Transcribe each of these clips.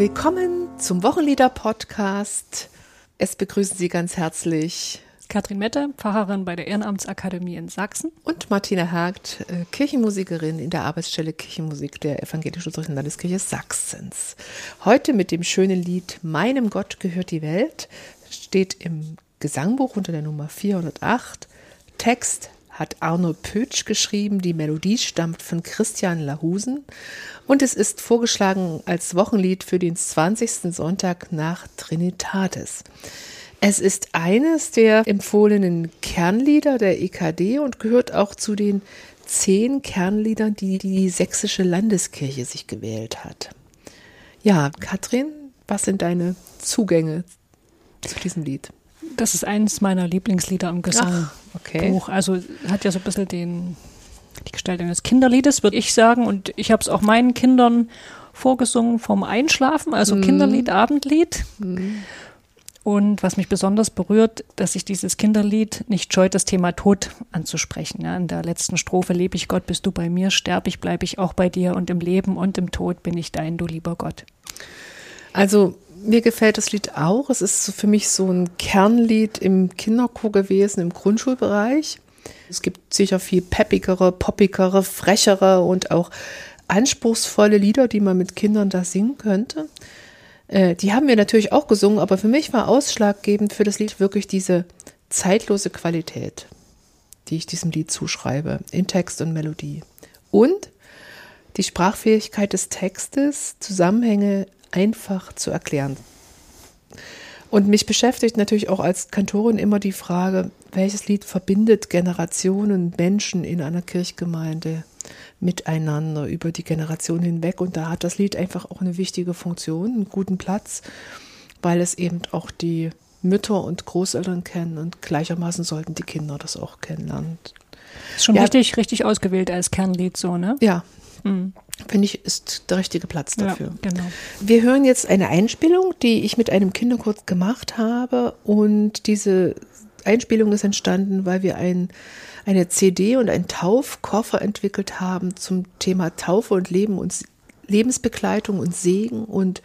Willkommen zum Wochenlieder-Podcast. Es begrüßen Sie ganz herzlich Katrin Mette, Pfarrerin bei der Ehrenamtsakademie in Sachsen. Und Martina Hagt, äh, Kirchenmusikerin in der Arbeitsstelle Kirchenmusik der Evangelisch-Lutherischen Landeskirche Sachsens. Heute mit dem schönen Lied Meinem Gott gehört die Welt, steht im Gesangbuch unter der Nummer 408. Text hat Arno Pötsch geschrieben, die Melodie stammt von Christian Lahusen und es ist vorgeschlagen als Wochenlied für den 20. Sonntag nach Trinitatis. Es ist eines der empfohlenen Kernlieder der EKD und gehört auch zu den zehn Kernliedern, die die sächsische Landeskirche sich gewählt hat. Ja, Katrin, was sind deine Zugänge zu diesem Lied? Das ist eines meiner Lieblingslieder im Gesangbuch. Okay. Also hat ja so ein bisschen den, die Gestaltung des Kinderliedes, würde ich sagen. Und ich habe es auch meinen Kindern vorgesungen vom Einschlafen, also Mhm. Kinderlied, Abendlied. Und was mich besonders berührt, dass sich dieses Kinderlied nicht scheut, das Thema Tod anzusprechen. Ja, in der letzten Strophe lebe ich Gott, bist du bei mir, sterb ich, bleibe ich auch bei dir und im Leben und im Tod bin ich dein, du lieber Gott. Also mir gefällt das Lied auch. Es ist für mich so ein Kernlied im Kinderchor gewesen, im Grundschulbereich. Es gibt sicher viel peppigere, poppigere, frechere und auch anspruchsvolle Lieder, die man mit Kindern da singen könnte. Äh, die haben wir natürlich auch gesungen, aber für mich war ausschlaggebend für das Lied wirklich diese zeitlose Qualität, die ich diesem Lied zuschreibe, in Text und Melodie. Und die Sprachfähigkeit des Textes, Zusammenhänge einfach zu erklären. Und mich beschäftigt natürlich auch als Kantorin immer die Frage, welches Lied verbindet Generationen, Menschen in einer Kirchgemeinde miteinander über die Generation hinweg. Und da hat das Lied einfach auch eine wichtige Funktion, einen guten Platz, weil es eben auch die Mütter und Großeltern kennen und gleichermaßen sollten die Kinder das auch kennenlernen. Ist schon Ja. richtig, richtig ausgewählt als Kernlied so, ne? Ja, Mhm. finde ich, ist der richtige Platz dafür. Ja, genau. Wir hören jetzt eine Einspielung, die ich mit einem Kinderchor gemacht habe. Und diese Einspielung ist entstanden, weil wir ein, eine CD und einen Taufkoffer entwickelt haben zum Thema Taufe und Leben und Lebensbegleitung und Segen. Und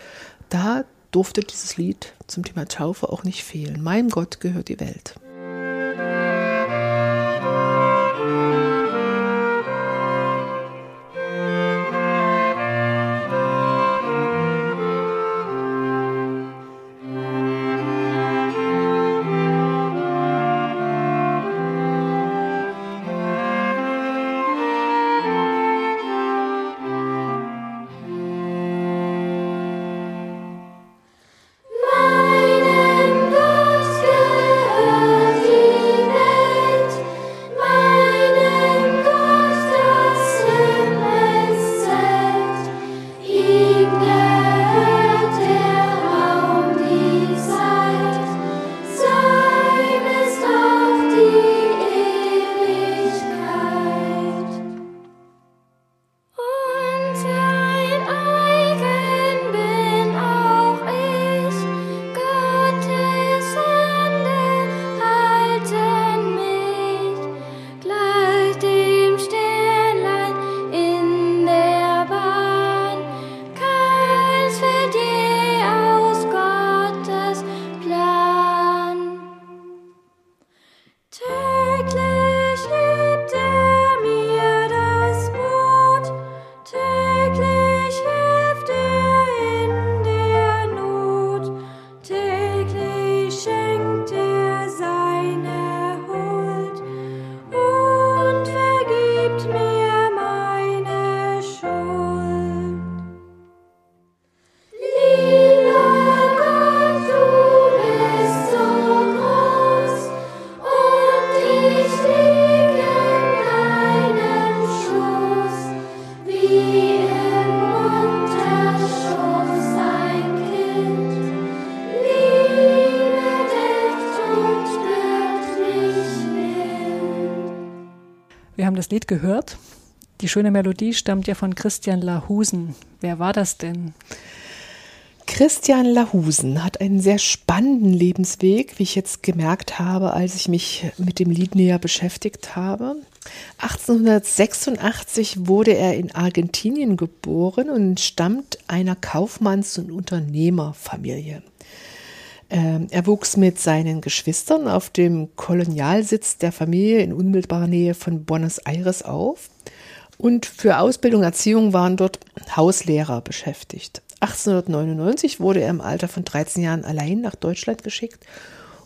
da durfte dieses Lied zum Thema Taufe auch nicht fehlen. Meinem Gott gehört die Welt. Das Lied gehört. Die schöne Melodie stammt ja von Christian Lahusen. Wer war das denn? Christian Lahusen hat einen sehr spannenden Lebensweg, wie ich jetzt gemerkt habe, als ich mich mit dem Lied näher beschäftigt habe. 1886 wurde er in Argentinien geboren und stammt einer Kaufmanns- und Unternehmerfamilie. Ähm, er wuchs mit seinen Geschwistern auf dem Kolonialsitz der Familie in unmittelbarer Nähe von Buenos Aires auf. Und für Ausbildung und Erziehung waren dort Hauslehrer beschäftigt. 1899 wurde er im Alter von 13 Jahren allein nach Deutschland geschickt,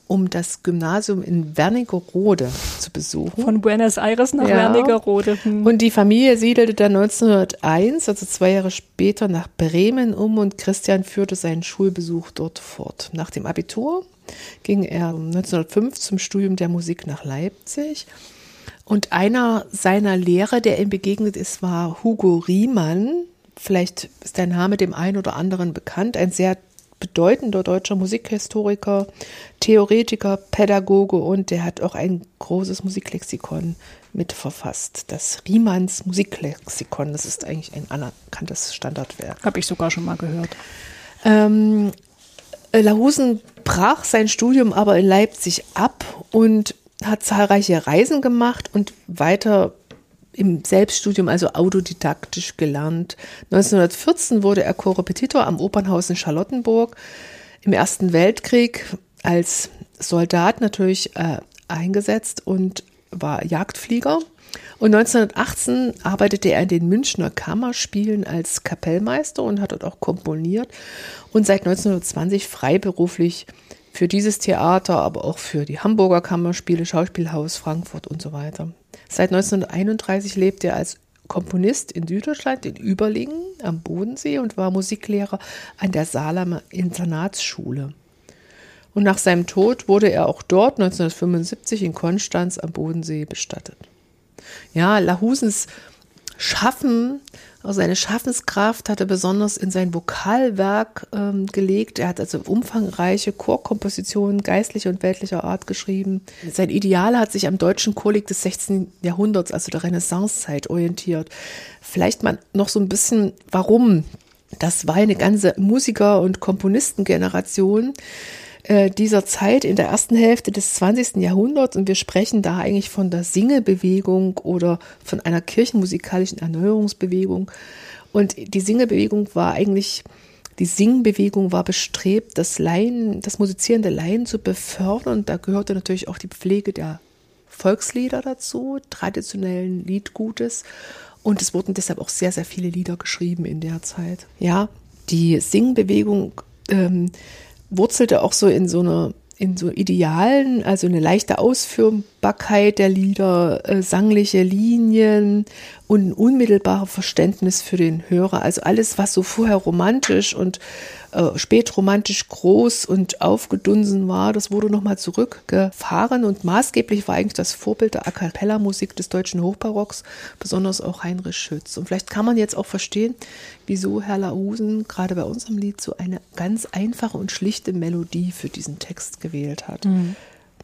um das Gymnasium in Wernigerode zu besuchen. Von Buenos Aires nach Ja. Wernigerode. Hm. Und die Familie siedelte dann 1901, also zwei Jahre später, nach Bremen um und Christian führte seinen Schulbesuch dort fort. Nach dem Abitur ging er 1905 zum Studium der Musik nach Leipzig. Und einer seiner Lehrer, der ihm begegnet ist, war Hugo Riemann. Vielleicht ist der Name dem einen oder anderen bekannt. Ein sehr bedeutender deutscher Musikhistoriker, Theoretiker, Pädagoge und der hat auch ein großes Musiklexikon mitverfasst. Das Riemanns Musiklexikon. Das ist eigentlich ein anerkanntes Standardwerk. Habe ich sogar schon mal gehört. Ähm, Lahusen brach sein Studium aber in Leipzig ab und hat zahlreiche Reisen gemacht und weiter im Selbststudium, also autodidaktisch gelernt. 1914 wurde er Korrepetitor am Opernhaus in Charlottenburg. Im Ersten Weltkrieg als Soldat natürlich äh, eingesetzt und war Jagdflieger. Und 1918 arbeitete er in den Münchner Kammerspielen als Kapellmeister und hat dort auch komponiert und seit 1920 freiberuflich für dieses Theater, aber auch für die Hamburger Kammerspiele, Schauspielhaus Frankfurt und so weiter. Seit 1931 lebt er als Komponist in Süddeutschland, in Überlingen am Bodensee und war Musiklehrer an der Salamer Internatsschule. Und nach seinem Tod wurde er auch dort 1975 in Konstanz am Bodensee bestattet. Ja, Lahusens Schaffen, also seine Schaffenskraft hat er besonders in sein Vokalwerk ähm, gelegt. Er hat also umfangreiche Chorkompositionen geistlicher und weltlicher Art geschrieben. Sein Ideal hat sich am deutschen Chorleg des 16. Jahrhunderts, also der Renaissancezeit, orientiert. Vielleicht mal noch so ein bisschen, warum. Das war eine ganze Musiker- und Komponistengeneration äh, dieser Zeit in der ersten Hälfte des 20. Jahrhunderts und wir sprechen da eigentlich von der Singebewegung oder von einer kirchenmusikalischen Erneuerungsbewegung. Und die Singebewegung war eigentlich, die Singbewegung war bestrebt, das Laien, das Musizieren der Laien zu befördern. Da gehörte natürlich auch die Pflege der Volkslieder dazu, traditionellen Liedgutes. Und es wurden deshalb auch sehr, sehr viele Lieder geschrieben in der Zeit. Ja, die Singbewegung ähm, wurzelte auch so in so einer in so Idealen, also eine leichte Ausführbarkeit der Lieder, äh, sangliche Linien und ein unmittelbares Verständnis für den Hörer. Also alles, was so vorher romantisch und äh, spätromantisch groß und aufgedunsen war, das wurde nochmal zurückgefahren und maßgeblich war eigentlich das Vorbild der A Cappella-Musik des deutschen Hochbarocks, besonders auch Heinrich Schütz. Und vielleicht kann man jetzt auch verstehen, wieso Herr Lahusen gerade bei unserem Lied so eine ganz einfache und schlichte Melodie für diesen Text gewählt hat.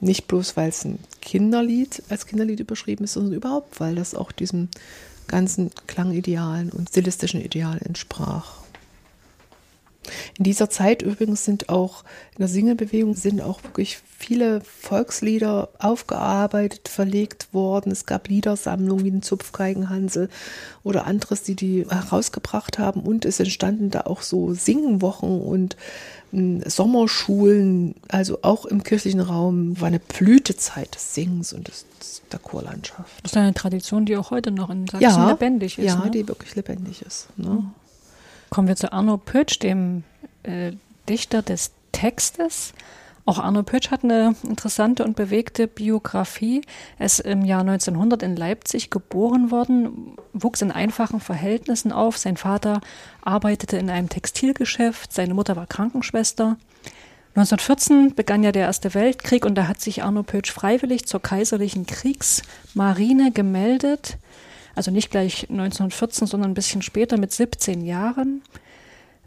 Nicht bloß, weil es ein Kinderlied als Kinderlied überschrieben ist, sondern überhaupt, weil das auch diesem ganzen Klangidealen und stilistischen Idealen entsprach. In dieser Zeit übrigens sind auch in der Singebewegung sind auch wirklich viele Volkslieder aufgearbeitet, verlegt worden. Es gab Liedersammlungen wie den Zupfgeigenhansel oder anderes, die die herausgebracht haben. Und es entstanden da auch so Singwochen und mh, Sommerschulen, also auch im kirchlichen Raum war eine Blütezeit des Singens und des, der Chorlandschaft. Das ist eine Tradition, die auch heute noch in Sachsen lebendig ist. Ja, ne? die wirklich lebendig ist. Ne? Kommen wir zu Arno Pötsch, dem äh, Dichter des Textes. Auch Arno Pötsch hat eine interessante und bewegte Biografie. Er ist im Jahr 1900 in Leipzig geboren worden, wuchs in einfachen Verhältnissen auf. Sein Vater arbeitete in einem Textilgeschäft, seine Mutter war Krankenschwester. 1914 begann ja der Erste Weltkrieg und da hat sich Arno Pötsch freiwillig zur kaiserlichen Kriegsmarine gemeldet. Also nicht gleich 1914, sondern ein bisschen später mit 17 Jahren.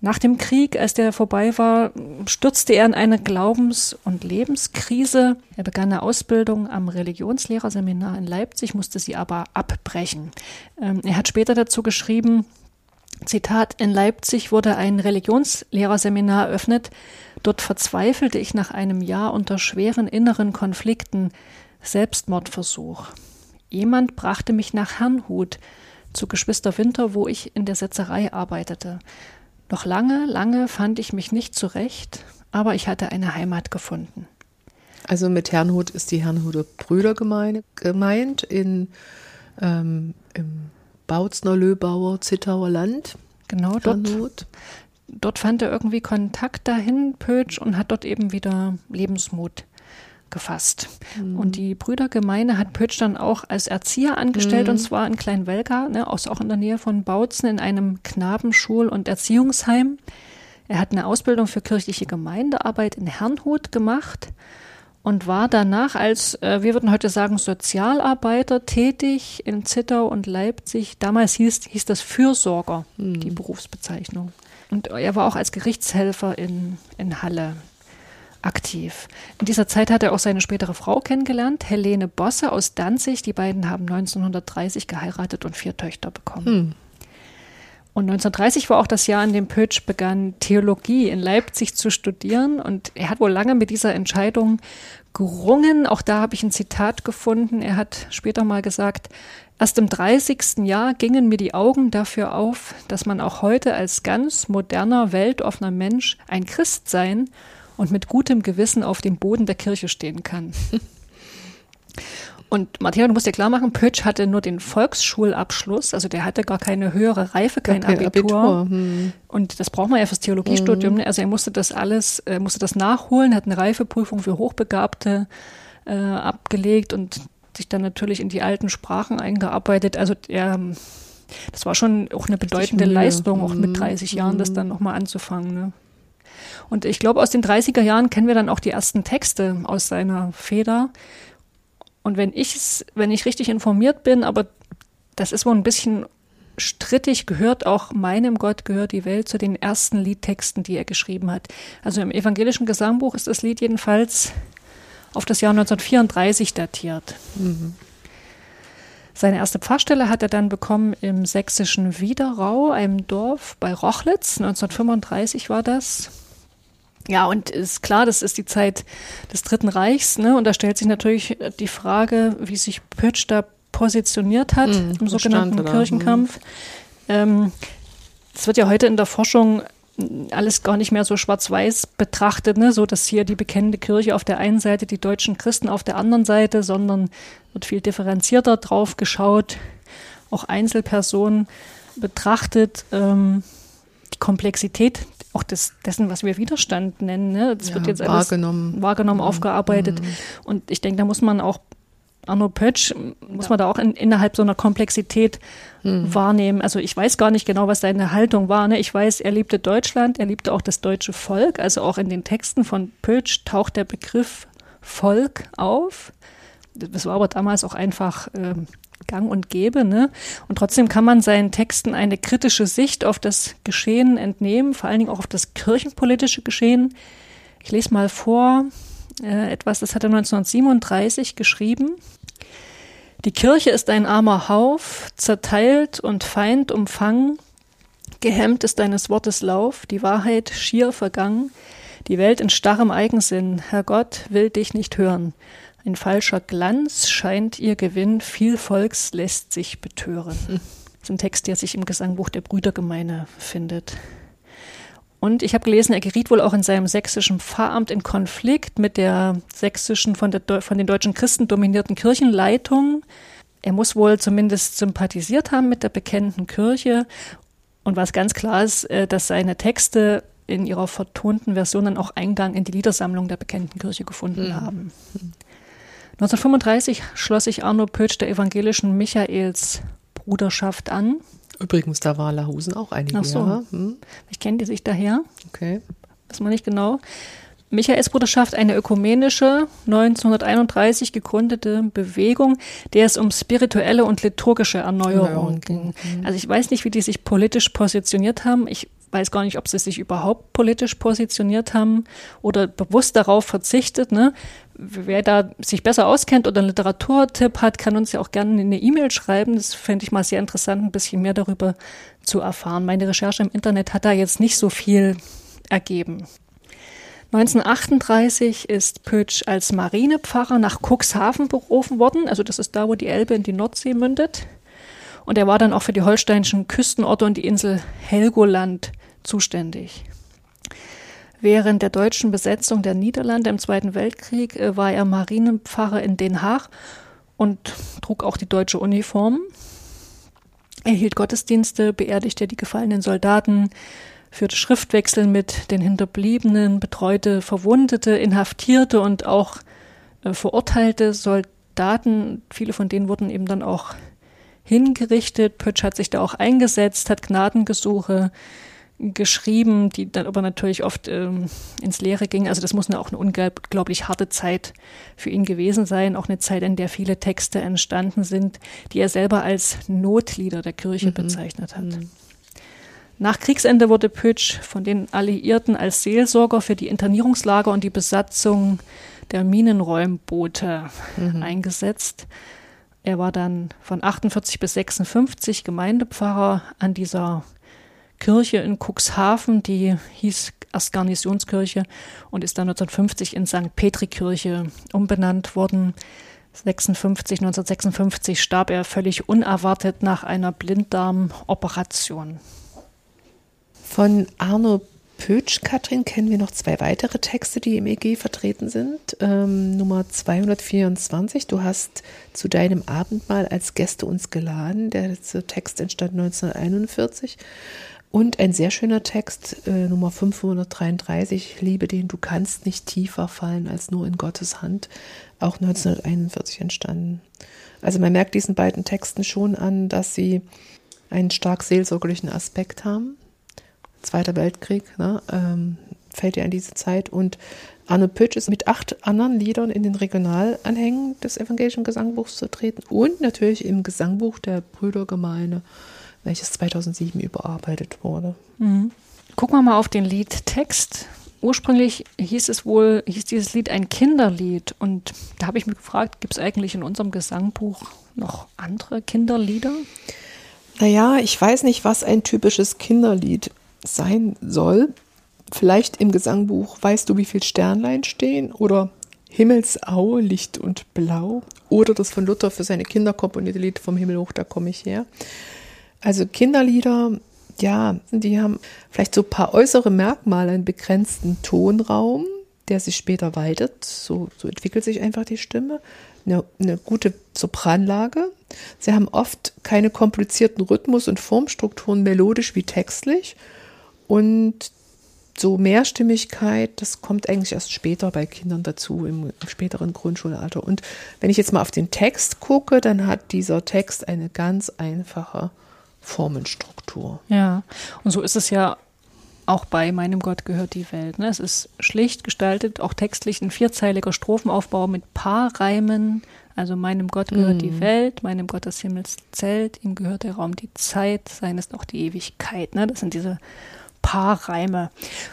Nach dem Krieg, als der vorbei war, stürzte er in eine Glaubens- und Lebenskrise. Er begann eine Ausbildung am Religionslehrerseminar in Leipzig, musste sie aber abbrechen. Ähm, er hat später dazu geschrieben, Zitat, in Leipzig wurde ein Religionslehrerseminar eröffnet. Dort verzweifelte ich nach einem Jahr unter schweren inneren Konflikten. Selbstmordversuch. Jemand brachte mich nach Herrnhut zu Geschwister Winter, wo ich in der Setzerei arbeitete. Noch lange, lange fand ich mich nicht zurecht, aber ich hatte eine Heimat gefunden. Also mit Herrnhut ist die Herrnhuter Brüdergemeinde gemeint in, ähm, im Bautzner, Löbauer, Zittauer Land. Genau, dort, dort fand er irgendwie Kontakt dahin, Pötsch, und hat dort eben wieder Lebensmut gefasst. Und die Brüdergemeinde hat Pötsch dann auch als Erzieher angestellt, und zwar in Kleinwelka, ne, aus, auch in der Nähe von Bautzen, in einem Knabenschul- und Erziehungsheim. Er hat eine Ausbildung für kirchliche Gemeindearbeit in Herrnhut gemacht und war danach als, äh, wir würden heute sagen, Sozialarbeiter tätig in Zittau und Leipzig. Damals hieß, hieß das Fürsorger, die Berufsbezeichnung. Und er war auch als Gerichtshelfer in, in Halle aktiv. In dieser Zeit hat er auch seine spätere Frau kennengelernt, Helene Bosse aus Danzig. Die beiden haben 1930 geheiratet und vier Töchter bekommen. Und 1930 war auch das Jahr, in dem Pötsch begann, Theologie in Leipzig zu studieren. Und er hat wohl lange mit dieser Entscheidung gerungen. Auch da habe ich ein Zitat gefunden. Er hat später mal gesagt, erst im 30. Jahr gingen mir die Augen dafür auf, dass man auch heute als ganz moderner, weltoffener Mensch ein Christ sein und mit gutem Gewissen auf dem Boden der Kirche stehen kann. Und Matthias, du musst dir klar machen, Pötsch hatte nur den Volksschulabschluss, also der hatte gar keine höhere Reife, kein, kein Abitur. Abitur, hm. Und das braucht man ja fürs Theologiestudium. ne? Also er musste das alles, äh, musste das nachholen, hat eine Reifeprüfung für Hochbegabte äh, abgelegt und sich dann natürlich in die alten Sprachen eingearbeitet. Also er, das war schon auch eine bedeutende. Leistung, auch mit Mhm. 30 Jahren das dann nochmal anzufangen. Ne? Und ich glaube, aus den 30er Jahren kennen wir dann auch die ersten Texte aus seiner Feder. Und wenn ich wenn ich richtig informiert bin, aber das ist wohl ein bisschen strittig, gehört auch meinem Gott gehört die Welt zu den ersten Liedtexten, die er geschrieben hat. Also im evangelischen Gesangbuch ist das Lied jedenfalls auf das Jahr 1934 datiert. Seine erste Pfarrstelle hat er dann bekommen im sächsischen Widerau, einem Dorf bei Rochlitz. 1935 war das. Ja, und ist klar, das ist die Zeit des Dritten Reichs, ne? Und da stellt sich natürlich die Frage, wie sich Pötsch da positioniert hat Mhm, im sogenannten da? Kirchenkampf. Ähm, es wird ja heute in der Forschung alles gar nicht mehr so schwarz-weiß betrachtet, ne? so dass hier die bekennende Kirche auf der einen Seite, die deutschen Christen auf der anderen Seite, sondern wird viel differenzierter drauf geschaut, auch Einzelpersonen betrachtet, ähm, die Komplexität auch des, dessen, was wir Widerstand nennen. Ne? Das Ja, wird jetzt alles wahrgenommen. wahrgenommen, aufgearbeitet. Und ich denke, da muss man auch Arno Pötsch, muss man da auch in, innerhalb so einer Komplexität wahrnehmen. Also ich weiß gar nicht genau, was seine Haltung war. Ne? Ich weiß, er liebte Deutschland, er liebte auch das deutsche Volk. Also auch in den Texten von Pötsch taucht der Begriff Volk auf. Das war aber damals auch einfach ähm, gang und gäbe. Ne? Und trotzdem kann man seinen Texten eine kritische Sicht auf das Geschehen entnehmen, vor allen Dingen auch auf das kirchenpolitische Geschehen. Ich lese mal vor, äh, etwas, das hat er 1937 geschrieben. Die Kirche ist ein armer Hauf, zerteilt und Feind umfangen. Gehemmt ist deines Wortes Lauf, die Wahrheit schier vergangen. Die Welt in starrem Eigensinn, Herr Gott will dich nicht hören. Ein falscher Glanz scheint ihr Gewinn, viel Volks lässt sich betören. Das ist ein Text, der sich im Gesangbuch der Brüdergemeine findet. Und ich habe gelesen, er geriet wohl auch in seinem sächsischen Pfarramt in Konflikt mit der sächsischen, von, der, von den deutschen Christen dominierten Kirchenleitung. Er muss wohl zumindest sympathisiert haben mit der bekennenden Kirche. Und was ganz klar ist, äh, dass seine Texte in ihrer vertonten Version dann auch Eingang in die Liedersammlung der bekennenden Kirche gefunden haben. 1935 schloss sich Arno Pötsch der evangelischen Michaelsbruderschaft an. Übrigens, da war Lahusen auch einige Ach so. Jahre. Hm, Ich kenne die sich daher. okay. wissen wir nicht genau. Michaelsbruderschaft, eine ökumenische, 1931 gegründete Bewegung, der es um spirituelle und liturgische Erneuerung Erneuerung ging. Also ich weiß nicht, wie die sich politisch positioniert haben. Ich weiß gar nicht, ob sie sich überhaupt politisch positioniert haben oder bewusst darauf verzichtet. Ne? Wer da sich besser auskennt oder einen Literaturtipp hat, kann uns ja auch gerne eine E-Mail schreiben. Das fände ich mal sehr interessant, ein bisschen mehr darüber zu erfahren. Meine Recherche im Internet hat da jetzt nicht so viel ergeben. 1938 ist Pötsch als Marinepfarrer nach Cuxhaven berufen worden. Also das ist da, wo die Elbe in die Nordsee mündet. Und er war dann auch für die holsteinischen Küstenorte und die Insel Helgoland zuständig. Während der deutschen Besetzung der Niederlande im Zweiten Weltkrieg äh, war er Marinepfarrer in Den Haag und trug auch die deutsche Uniform. Er hielt Gottesdienste, beerdigte die gefallenen Soldaten, führte Schriftwechsel mit den Hinterbliebenen, betreute Verwundete, Inhaftierte und auch äh, verurteilte Soldaten. Viele von denen wurden eben dann auch hingerichtet. Pötsch hat sich da auch eingesetzt, hat Gnadengesuche geschrieben, die dann aber natürlich oft ähm, ins Leere gingen. Also das muss eine, auch eine unglaublich harte Zeit für ihn gewesen sein, auch eine Zeit, in der viele Texte entstanden sind, die er selber als Notlieder der Kirche Mhm. bezeichnet hat. Nach Kriegsende wurde Pötsch von den Alliierten als Seelsorger für die Internierungslager und die Besatzung der Minenräumboote eingesetzt. Er war dann von 48 bis 56 Gemeindepfarrer an dieser Kirche in Cuxhaven, die hieß erst Garnisonskirche und ist dann 1950 in St. Petri-Kirche umbenannt worden. 56, 1956 starb er völlig unerwartet nach einer Blinddarmoperation. Von Arno Pötsch, Katrin, kennen wir noch zwei weitere Texte, die im EG vertreten sind. Ähm, Nummer 224, du hast zu deinem Abendmahl als Gäste uns geladen. Der Text entstand 1941. Und ein sehr schöner Text, äh, Nummer 533, Liebe den du kannst nicht tiefer fallen als nur in Gottes Hand, auch 1941 entstanden. Also man merkt diesen beiden Texten schon an, dass sie einen stark seelsorgerlichen Aspekt haben. Zweiter Weltkrieg, ne, ähm, fällt ja in diese Zeit. Und Arne Pötsch ist mit acht anderen Liedern in den Regionalanhängen des evangelischen Gesangbuchs vertreten und natürlich im Gesangbuch der Brüdergemeinde, welches 2007 überarbeitet wurde. Gucken wir mal auf den Liedtext. Ursprünglich hieß es wohl, hieß dieses Lied ein Kinderlied. Und da habe ich mich gefragt, gibt es eigentlich in unserem Gesangbuch noch andere Kinderlieder? Naja, ich weiß nicht, was ein typisches Kinderlied sein soll. Vielleicht im Gesangbuch Weißt du, wie viel Sternlein stehen? Oder Himmelsau, Licht und Blau. Oder das von Luther für seine Kinder komponierte Lied Vom Himmel hoch, da komme ich her. Also Kinderlieder, ja, die haben vielleicht so ein paar äußere Merkmale, einen begrenzten Tonraum, der sich später weitet. So, so entwickelt sich einfach die Stimme. Eine, eine gute Sopranlage. Sie haben oft keine komplizierten Rhythmus- und Formstrukturen, melodisch wie textlich. Und so Mehrstimmigkeit, das kommt eigentlich erst später bei Kindern dazu, im, im späteren Grundschulalter. Und wenn ich jetzt mal auf den Text gucke, dann hat dieser Text eine ganz einfache Formenstruktur. Ja, und so ist es ja auch bei Meinem Gott gehört die Welt. Ne? Es ist schlicht gestaltet, auch textlich ein vierzeiliger Strophenaufbau mit Paarreimen. Also meinem Gott gehört die Welt, meinem Gott das Himmelszelt, ihm gehört der Raum, die Zeit, sein ist auch die Ewigkeit. Ne? Das sind diese Paarreime.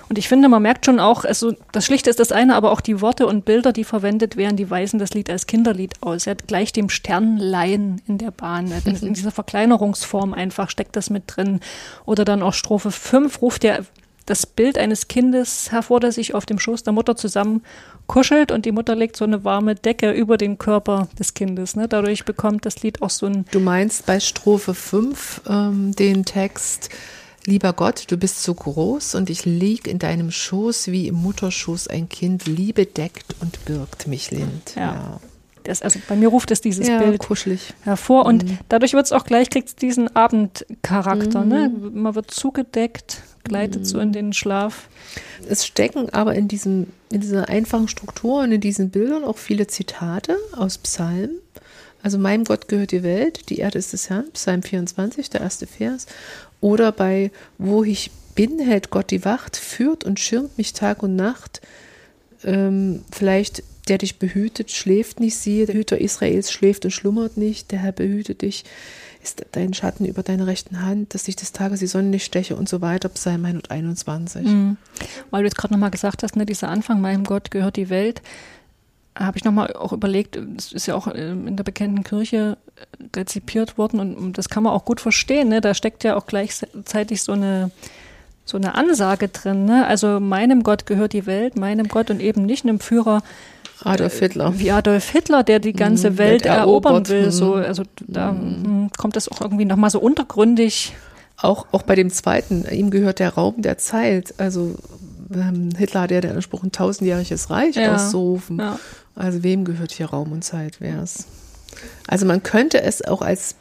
Und ich finde, man merkt schon auch, also das Schlichte ist das eine, aber auch die Worte und Bilder, die verwendet werden, die weisen das Lied als Kinderlied aus. Er hat gleich dem Sternlein in der Bahn. In dieser Verkleinerungsform einfach steckt das mit drin. Oder dann auch Strophe 5 ruft er das Bild eines Kindes hervor, das sich auf dem Schoß der Mutter zusammen kuschelt und die Mutter legt so eine warme Decke über den Körper des Kindes. Ne? Dadurch bekommt das Lied auch so ein Du meinst bei Strophe 5 ähm, den Text, Lieber Gott, du bist so groß und ich lieg in deinem Schoß wie im Mutterschoß ein Kind. Liebe deckt und birgt mich lind. Ja. Das, also bei mir ruft es dieses Ja, Bild kuschelig. hervor und dadurch wird es auch gleich, kriegt es diesen Abendcharakter. Ne? Man wird zugedeckt, gleitet so in den Schlaf. Es stecken aber in, diesem, in dieser einfachen Struktur und in diesen Bildern auch viele Zitate aus Psalmen. Also meinem Gott gehört die Welt, die Erde ist des Herrn, Psalm 24, der erste Vers. Oder bei Wo ich bin, hält Gott die Wacht, führt und schirmt mich Tag und Nacht. Ähm, vielleicht der dich behütet, schläft nicht, siehe, der Hüter Israels schläft und schlummert nicht, der Herr behütet dich, ist dein Schatten über deiner rechten Hand, dass dich des Tages die Sonne nicht steche und so weiter, Psalm 121. Mhm. Weil du jetzt gerade nochmal gesagt hast, ne, dieser Anfang, meinem Gott gehört die Welt. Habe ich nochmal auch überlegt, es ist ja auch ähm, in der bekannten Kirche äh, rezipiert worden und, das kann man auch gut verstehen. Ne? Da steckt ja auch gleichzeitig so eine, so eine Ansage drin. Ne? Also meinem Gott gehört die Welt, meinem Gott und eben nicht einem Führer Adolf Hitler. wie Adolf Hitler, der die ganze Mhm, Welt erobern will. Mhm. So, also da mm, kommt das auch irgendwie nochmal so untergründig. Auch, auch bei dem zweiten, ihm gehört der Raum der Zeit. Also ähm, Hitler hat ja den Anspruch, ein tausendjähriges Reich Ja, auszurufen. ja. Also wem gehört hier Raum und Zeit? Wer es? Also man könnte es auch als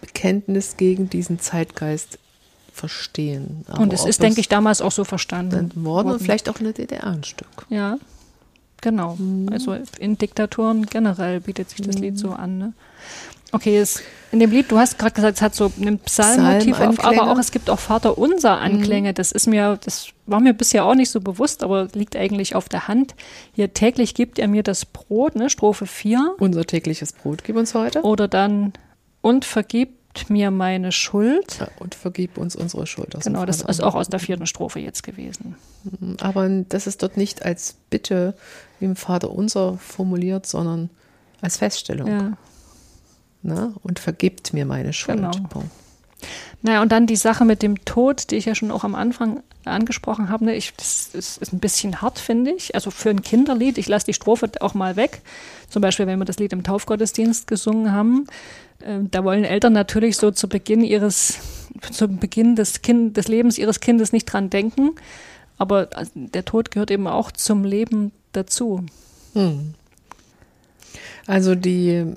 Bekenntnis gegen diesen Zeitgeist verstehen. Aber Und es ist, denke ich, damals auch so verstanden worden und vielleicht auch in der DDR ein Stück. Ja, genau. Mhm. Also in Diktaturen generell bietet sich das Lied so an. Ne? Okay, es, in dem Lied, du hast gerade gesagt, es hat so einen Psalmmotiv auf, Psalmanklänge. aber auch es gibt auch Vater unser Anklänge. Das ist mir, das war mir bisher auch nicht so bewusst, aber liegt eigentlich auf der Hand. Hier täglich gibt er mir das Brot, ne, Strophe 4. Unser tägliches Brot gib uns heute. Oder dann und vergibt mir meine Schuld. Ja, und vergib uns unsere Schuld. aus Genau, das ist auch aus der vierten Strophe jetzt gewesen. Aber das ist dort nicht als Bitte wie im Vater unser formuliert, sondern als Feststellung. Ja. Ne? Und vergibt mir meine Schuld. Genau. Punkt. Naja, und dann die Sache mit dem Tod, die ich ja schon auch am Anfang angesprochen habe. Ne? Ich, das ist, ist ein bisschen hart, finde ich. Also für ein Kinderlied, ich lasse die Strophe auch mal weg. Zum Beispiel, wenn wir das Lied im Taufgottesdienst gesungen haben. äh, Da wollen Eltern natürlich so zu Beginn ihres, zu Beginn des, kind, des Lebens ihres Kindes nicht dran denken. Aber also, der Tod gehört eben auch zum Leben dazu. Hm. Also die,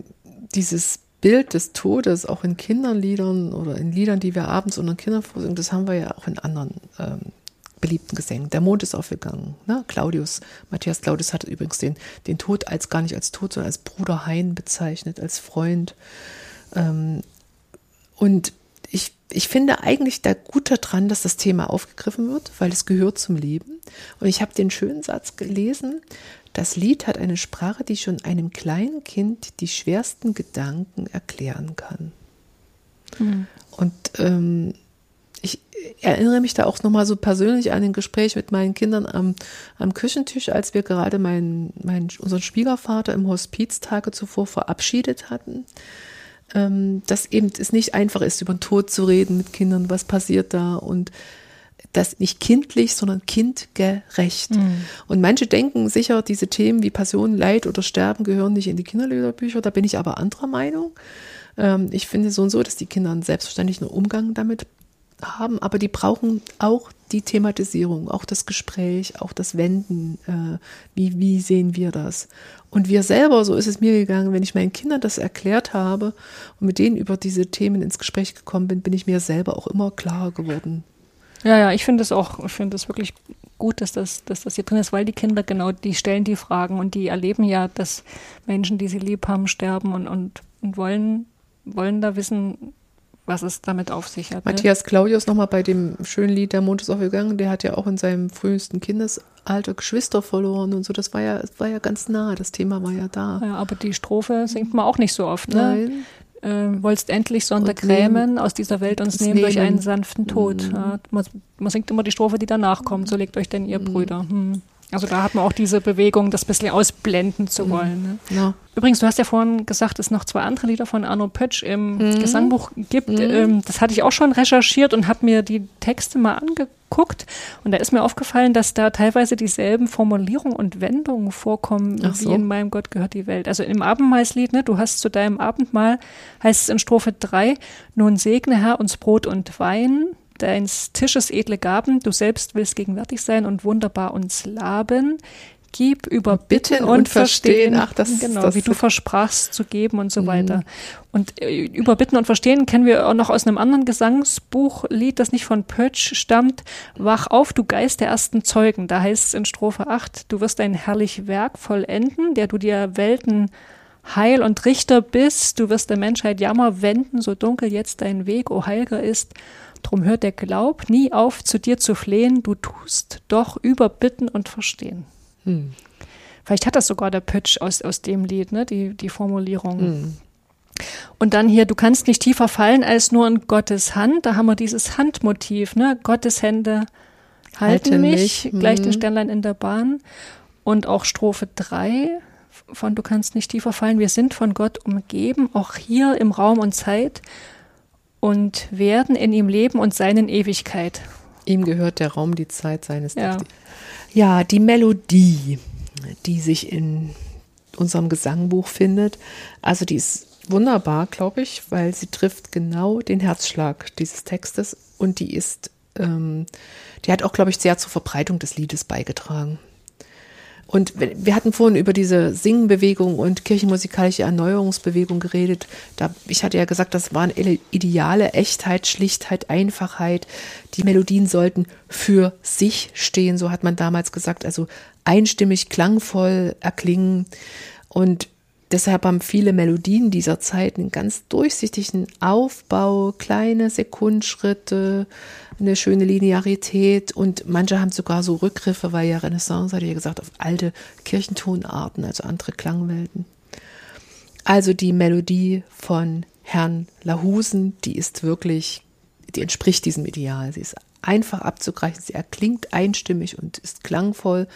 dieses Bild des Todes auch in Kinderliedern oder in Liedern, die wir abends unter Kindern vorsingen, das haben wir ja auch in anderen ähm, beliebten Gesängen. Der Mond ist aufgegangen. Ne? Claudius, Matthias Claudius hat übrigens den, den Tod als gar nicht als Tod, sondern als Bruder Hein bezeichnet, als Freund. Ähm, und ich, ich finde eigentlich da gut daran, dass das Thema aufgegriffen wird, weil es gehört zum Leben. Und ich habe den schönen Satz gelesen, das Lied hat eine Sprache, die schon einem kleinen Kind die schwersten Gedanken erklären kann. Und ähm, ich erinnere mich da auch nochmal so persönlich an ein Gespräch mit meinen Kindern am, am Küchentisch, als wir gerade meinen, meinen, unseren Schwiegervater im Hospiz Tage zuvor verabschiedet hatten. Ähm, dass eben es nicht einfach ist, über den Tod zu reden mit Kindern, was passiert da und das nicht kindlich, sondern kindgerecht. Und manche denken sicher, diese Themen wie Passion, Leid oder Sterben gehören nicht in die Kinderliederbücher. Da bin ich aber anderer Meinung. Ähm, ich finde so und so, dass die Kinder einen selbstverständlichen Umgang damit haben, aber die brauchen auch die Thematisierung, auch das Gespräch, auch das Wenden. Äh, wie, wie sehen wir das? Und wir selber, so ist es mir gegangen, wenn ich meinen Kindern das erklärt habe und mit denen über diese Themen ins Gespräch gekommen bin, bin ich mir selber auch immer klarer geworden. Ja, ja, ich finde es auch, ich finde es wirklich gut, dass das, dass das hier drin ist, weil die Kinder genau, die stellen die Fragen und die erleben ja, dass Menschen, die sie lieb haben, sterben und, und, und wollen, wollen da wissen, was es damit auf sich hat. Ne? Matthias Claudius nochmal bei dem schönen Lied Der Mond ist aufgegangen, der hat ja auch in seinem frühesten Kindesalter Geschwister verloren und so. Das war ja, das war ja ganz nah, das Thema war ja da. Ja, aber die Strophe singt man auch nicht so oft. Ne? Nein. Äh, wollst endlich Sonder Und grämen, aus dieser Welt uns uns nehmen durch nehmen. einen sanften Tod. Ja, man, man singt immer die Strophe, die danach kommt. So legt euch denn ihr Brüder. Hm. Also da hat man auch diese Bewegung, das bisschen ausblenden zu wollen. Ne? Ja. Übrigens, du hast ja vorhin gesagt, dass es noch zwei andere Lieder von Arno Pötsch im Mhm. Gesangbuch gibt. Ähm, das hatte ich auch schon recherchiert und habe mir die Texte mal angeguckt. Und da ist mir aufgefallen, dass da teilweise dieselben Formulierungen und Wendungen vorkommen, so. wie in meinem Gott gehört die Welt. Also im Abendmahlslied, ne, du hast zu deinem Abendmahl, heißt es in Strophe 3, nun segne Herr uns Brot und Wein, deines Tisches edle Gaben, du selbst willst gegenwärtig sein und wunderbar uns laben. Gib über Bitten Bitten und, und Verstehen. Ach, das- genau, das- wie du versprachst zu geben und so weiter. Und äh, über Bitten und Verstehen kennen wir auch noch aus einem anderen Gesangsbuchlied, das nicht von Pötsch stammt. Wach auf, du Geist der ersten Zeugen. Da heißt es in Strophe 8, du wirst ein herrlich Werk vollenden, der du dir Welten Heil und Richter bist, du wirst der Menschheit Jammer wenden, so dunkel jetzt dein Weg, o Heilger ist. Drum hört der Glaub nie auf, zu dir zu flehen, du tust doch über Bitten und Verstehen. Hm. Vielleicht hat das sogar der Pitch aus, aus dem Lied, ne? die, die Formulierung. Hm. Und dann hier, du kannst nicht tiefer fallen als nur in Gottes Hand. Da haben wir dieses Handmotiv, ne? Gottes Hände halten, Halten mich, mich, gleich den. Sternlein in der Bahn. Und auch Strophe 3, von Du kannst nicht tiefer fallen. Wir sind von Gott umgeben, auch hier im Raum und Zeit und werden in ihm leben und seinen Ewigkeit. Ihm gehört der Raum, die Zeit seines Ja. Ja, die Melodie, die sich in unserem Gesangbuch findet, also die ist wunderbar, glaube ich, weil sie trifft genau den Herzschlag dieses Textes und die ist, ähm, die hat auch, glaube ich, sehr zur Verbreitung des Liedes beigetragen. Und wir hatten vorhin über diese Singbewegung und kirchenmusikalische Erneuerungsbewegung geredet. Da, ich hatte ja gesagt, das waren Ideale, Echtheit, Schlichtheit, Einfachheit. Die Melodien sollten für sich stehen, so hat man damals gesagt. Also einstimmig, klangvoll erklingen. Und deshalb haben viele Melodien dieser Zeit einen ganz durchsichtigen Aufbau, kleine Sekundschritte, eine schöne Linearität und manche haben sogar so Rückgriffe, weil ja Renaissance, hatte ich ja gesagt, auf alte Kirchentonarten, also andere Klangwelten. Also die Melodie von Herrn Lahusen, die ist wirklich, die entspricht diesem Ideal. Sie ist einfach abzugreifen, sie erklingt einstimmig und ist klangvoll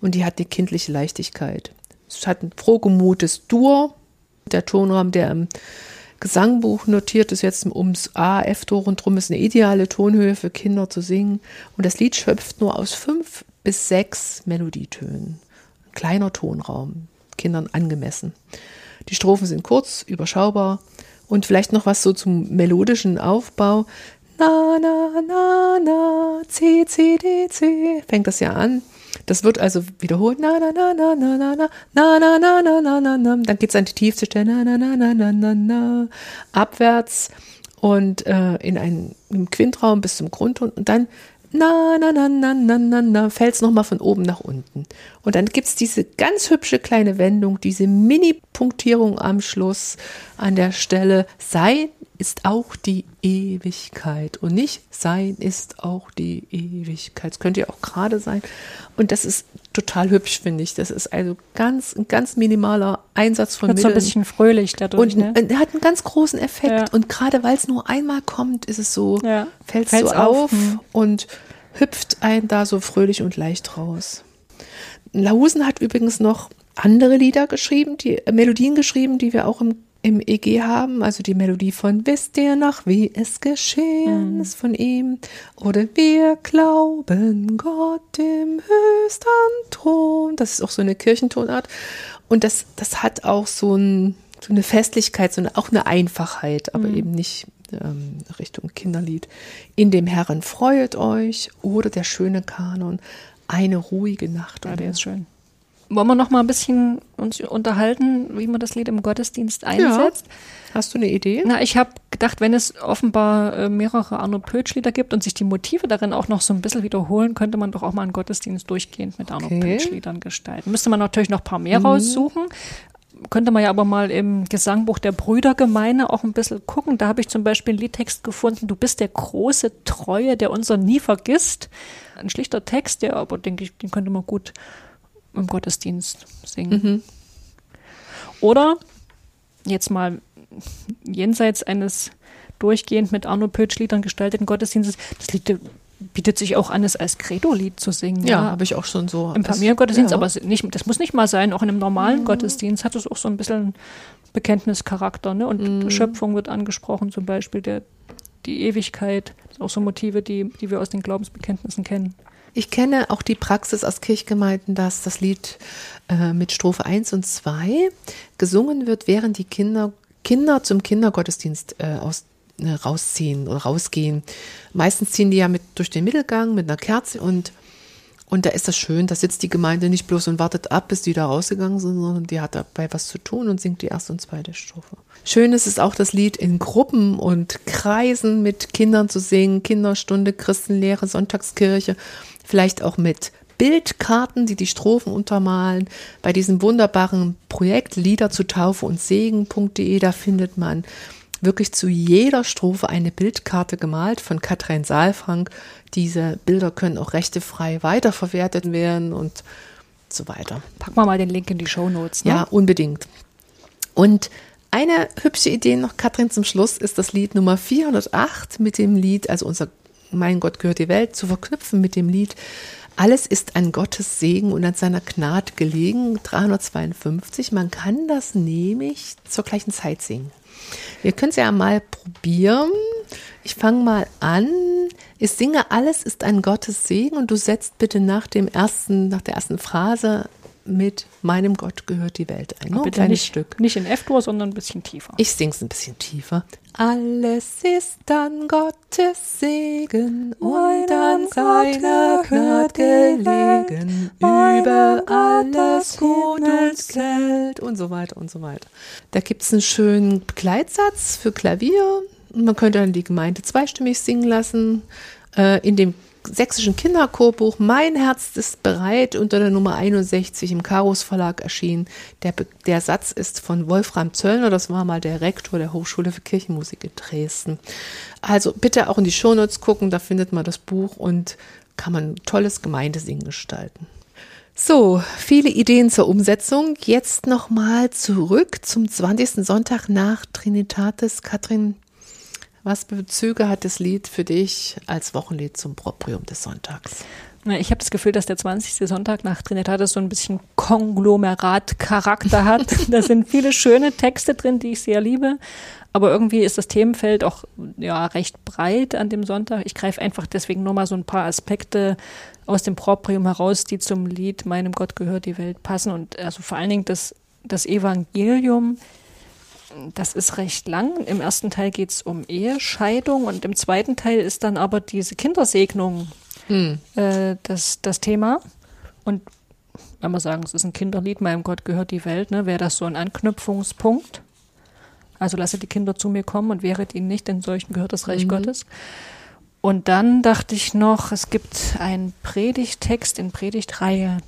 und die hat eine kindliche Leichtigkeit. Es hat ein frohgemutes Dur. Der Tonraum, der im Gesangbuch notiert ist, jetzt ums A, F-Dur und drum ist eine ideale Tonhöhe für Kinder zu singen. Und das Lied schöpft nur aus fünf bis sechs Melodietönen. Ein kleiner Tonraum, Kindern angemessen. Die Strophen sind kurz, überschaubar und vielleicht noch was so zum melodischen Aufbau. Na, na, na, na, C, C, D, C, fängt das ja an. Das wird also wiederholt. Na, na, na, na, na, na, na, na, na, na, na, na, na, na. Dann geht es an die tiefste Stelle. Na, na, na, na, na, na, na. Abwärts und äh, in einen im Quintraum bis zum Grundton und dann na, na, na, na, na, na, na, fällt es nochmal von oben nach unten. Und dann gibt es diese ganz hübsche kleine Wendung, diese Mini-Punktierung am Schluss an der Stelle. Sein ist auch die Ewigkeit und nicht sein ist auch die Ewigkeit. Es könnte ja auch gerade sein. Und das ist total hübsch, finde ich. Das ist also ganz, ein ganz minimaler Einsatz von Wird so ein Mitteln. bisschen fröhlich dadurch. Und ne? und er hat einen ganz großen Effekt. Ja. Und gerade weil es nur einmal kommt, ist es so, Ja. fällt es Fällt's so auf, auf hm. und hüpft einen da so fröhlich und leicht raus. Lausen hat übrigens noch andere Lieder geschrieben, die äh, Melodien geschrieben, die wir auch im, im EG haben. Also die Melodie von Wisst ihr noch, wie es geschehen ist von ihm. Oder wir glauben Gott im höchsten Thron. Das ist auch so eine Kirchentonart. Und das, das hat auch so, ein, so eine Festlichkeit, so eine, auch eine Einfachheit, aber eben nicht ähm, Richtung Kinderlied. In dem Herren freuet euch oder der schöne Kanon. Eine ruhige Nacht. Ja, der ist schön. Wollen wir noch mal ein bisschen uns unterhalten, wie man das Lied im Gottesdienst einsetzt? Hast du eine Idee? Na, ich habe gedacht, wenn es offenbar äh, mehrere Arno Pötsch-Lieder gibt und sich die Motive darin auch noch so ein bisschen wiederholen, könnte man doch auch mal einen Gottesdienst durchgehend mit Arno Okay. Pötsch-Liedern gestalten. Müsste man natürlich noch ein paar mehr raussuchen. Könnte man ja aber mal im Gesangbuch der Brüdergemeine auch ein bisschen gucken. Da habe ich zum Beispiel einen Liedtext gefunden, Du bist der große Treue, der unser nie vergisst. Ein schlichter Text, der aber, denke ich, den könnte man gut im Gottesdienst singen. Oder jetzt mal jenseits eines durchgehend mit Arno Pötsch-Liedern gestalteten Gottesdienstes, das Lied bietet sich auch an, es als Credo-Lied zu singen. Ja, habe ich auch schon so. Im Familiengottesdienst, ja. aber nicht, das muss nicht mal sein, auch in einem normalen Gottesdienst hat es auch so ein bisschen Bekenntnischarakter. Ne? Und Schöpfung wird angesprochen, zum Beispiel der, die Ewigkeit, das sind auch so Motive, die, die wir aus den Glaubensbekenntnissen kennen. Ich kenne auch die Praxis aus Kirchgemeinden, dass das Lied äh, mit Strophe 1 und 2 gesungen wird, während die Kinder, Kinder zum Kindergottesdienst äh, aus, rausziehen oder rausgehen. Meistens ziehen die ja mit durch den Mittelgang mit einer Kerze und und da ist das schön, da sitzt die Gemeinde nicht bloß und wartet ab, bis die da rausgegangen sind, sondern die hat dabei was zu tun und singt die erste und zweite Strophe. Schön ist es auch, das Lied in Gruppen und Kreisen mit Kindern zu singen, Kinderstunde, Christenlehre, Sonntagskirche, vielleicht auch mit Bildkarten, die die Strophen untermalen. Bei diesem wunderbaren Projekt Lieder zu Taufe und Segen.de, da findet man wirklich zu jeder Strophe eine Bildkarte gemalt von Katrin Saalfrank. Diese Bilder können auch rechtefrei weiterverwertet werden und so weiter. Packen wir mal den Link in die Show Notes. Ne? Ja, unbedingt. Und eine hübsche Idee noch, Katrin, zum Schluss ist das Lied Nummer 408 mit dem Lied, also unser Mein Gott gehört die Welt, zu verknüpfen mit dem Lied Alles ist an Gottes Segen und an seiner Gnade gelegen, 352. Man kann das nämlich zur gleichen Zeit singen. Wir können es ja mal probieren. Ich fange mal an. Ich singe, alles ist ein Gottes Segen und du setzt bitte nach dem ersten, nach der ersten Phrase mit meinem Gott gehört die Welt ein. Nur ein kleines nicht, Stück. nicht in F-Dur, sondern ein bisschen tiefer. Ich sing's ein bisschen tiefer. Alles ist an Gottes Segen und an seiner Gnade gelegen. Über alles Gut und Geld und so weiter und so weiter. Da gibt's einen schönen Begleitsatz für Klavier. Man könnte dann die Gemeinde zweistimmig singen lassen. Äh, In dem sächsischen Kinderchorbuch Mein Herz ist bereit unter der Nummer 61 im Karus Verlag erschienen. Der, der Satz ist von Wolfram Zöllner, das war mal der Rektor der Hochschule für Kirchenmusik in Dresden. Also bitte auch in die Shownotes gucken, da findet man das Buch und kann man tolles Gemeindesingen gestalten. So, viele Ideen zur Umsetzung. Jetzt nochmal zurück zum 20. Sonntag nach Trinitatis. Katrin, was Bezüge hat das Lied für dich als Wochenlied zum Proprium des Sonntags? Ich habe das Gefühl, dass der 20. Sonntag nach Trinitatis so ein bisschen Konglomerat-Charakter hat. da sind viele schöne Texte drin, die ich sehr liebe. Aber irgendwie ist das Themenfeld auch ja, recht breit an dem Sonntag. Ich greife einfach deswegen nur mal so ein paar Aspekte aus dem Proprium heraus, die zum Lied Meinem Gott gehört die Welt passen. Und also vor allen Dingen das, das Evangelium, das ist recht lang. Im ersten Teil geht es um Ehescheidung und im zweiten Teil ist dann aber diese Kindersegnung äh, das, das Thema. Und wenn wir sagen, es ist ein Kinderlied, meinem Gott gehört die Welt, ne, wäre das so ein Anknüpfungspunkt. Also lasse die Kinder zu mir kommen und wehret ihnen nicht, denn solchen gehört das Reich Gottes. Und dann dachte ich noch, es gibt einen Predigtext in Predigtreihe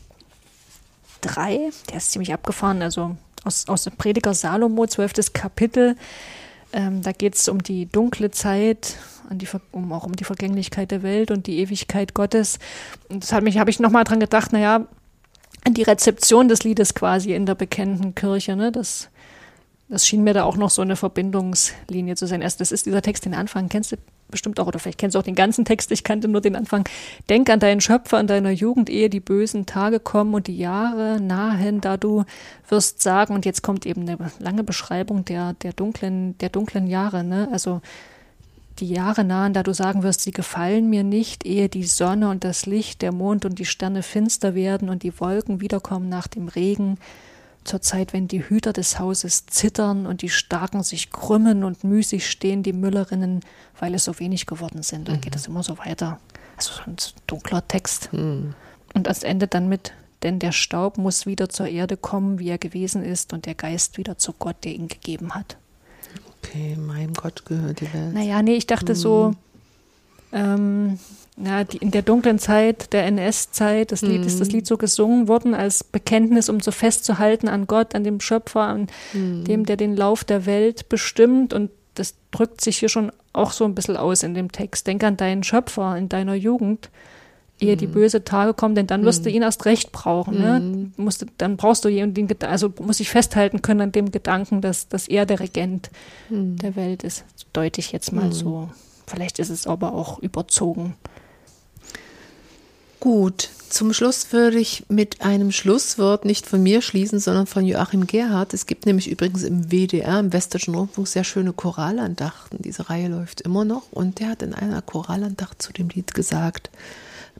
3, der ist ziemlich abgefahren, also aus, aus dem Prediger Salomo, 12. Kapitel. Ähm, da geht es um die dunkle Zeit, die, um, auch um die Vergänglichkeit der Welt und die Ewigkeit Gottes. Und das hat mich, habe ich nochmal dran gedacht, naja, an die Rezeption des Liedes quasi in der bekennenden Kirche, ne? Das, das schien mir da auch noch so eine Verbindungslinie zu sein. Erst das ist dieser Text, den Anfang kennst du bestimmt auch, oder vielleicht kennst du auch den ganzen Text, ich kannte nur den Anfang. Denk an deinen Schöpfer in deiner Jugend, ehe die bösen Tage kommen und die Jahre nahen, da du wirst sagen, und jetzt kommt eben eine lange Beschreibung der, der dunklen, der dunklen Jahre, ne? Also die Jahre nahen, da du sagen wirst, sie gefallen mir nicht, ehe die Sonne und das Licht, der Mond und die Sterne finster werden und die Wolken wiederkommen nach dem Regen, zur Zeit, wenn die Hüter des Hauses zittern und die Starken sich krümmen und müßig stehen die Müllerinnen, weil es so wenig geworden sind. Dann geht es immer so weiter. Also so ein dunkler Text. Und das endet dann mit, denn der Staub muss wieder zur Erde kommen, wie er gewesen ist, und der Geist wieder zu Gott, der ihn gegeben hat. Okay, meinem Gott gehört die Welt. Naja, nee, ich dachte so, ähm, na, die, in der dunklen Zeit, der NS-Zeit, das Lied ist das Lied so gesungen worden als Bekenntnis, um so festzuhalten an Gott, an dem Schöpfer, an dem, der den Lauf der Welt bestimmt. Und das drückt sich hier schon auch so ein bisschen aus in dem Text. Denk an deinen Schöpfer in deiner Jugend, ehe die böse Tage kommen, denn dann wirst du ihn erst recht brauchen. Ne? Musst du, dann brauchst du ihn, den, also muss ich festhalten können an dem Gedanken, dass, dass er der Regent der Welt ist. Deute ich jetzt mal so. Vielleicht ist es aber auch überzogen. Gut, zum Schluss würde ich mit einem Schlusswort nicht von mir schließen, sondern von Joachim Gerhardt. Es gibt nämlich übrigens im WDR, im Westdeutschen Rundfunk, sehr schöne Choralandachten. Diese Reihe läuft immer noch und der hat in einer Choralandacht zu dem Lied gesagt,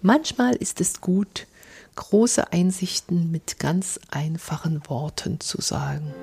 manchmal ist es gut, große Einsichten mit ganz einfachen Worten zu sagen.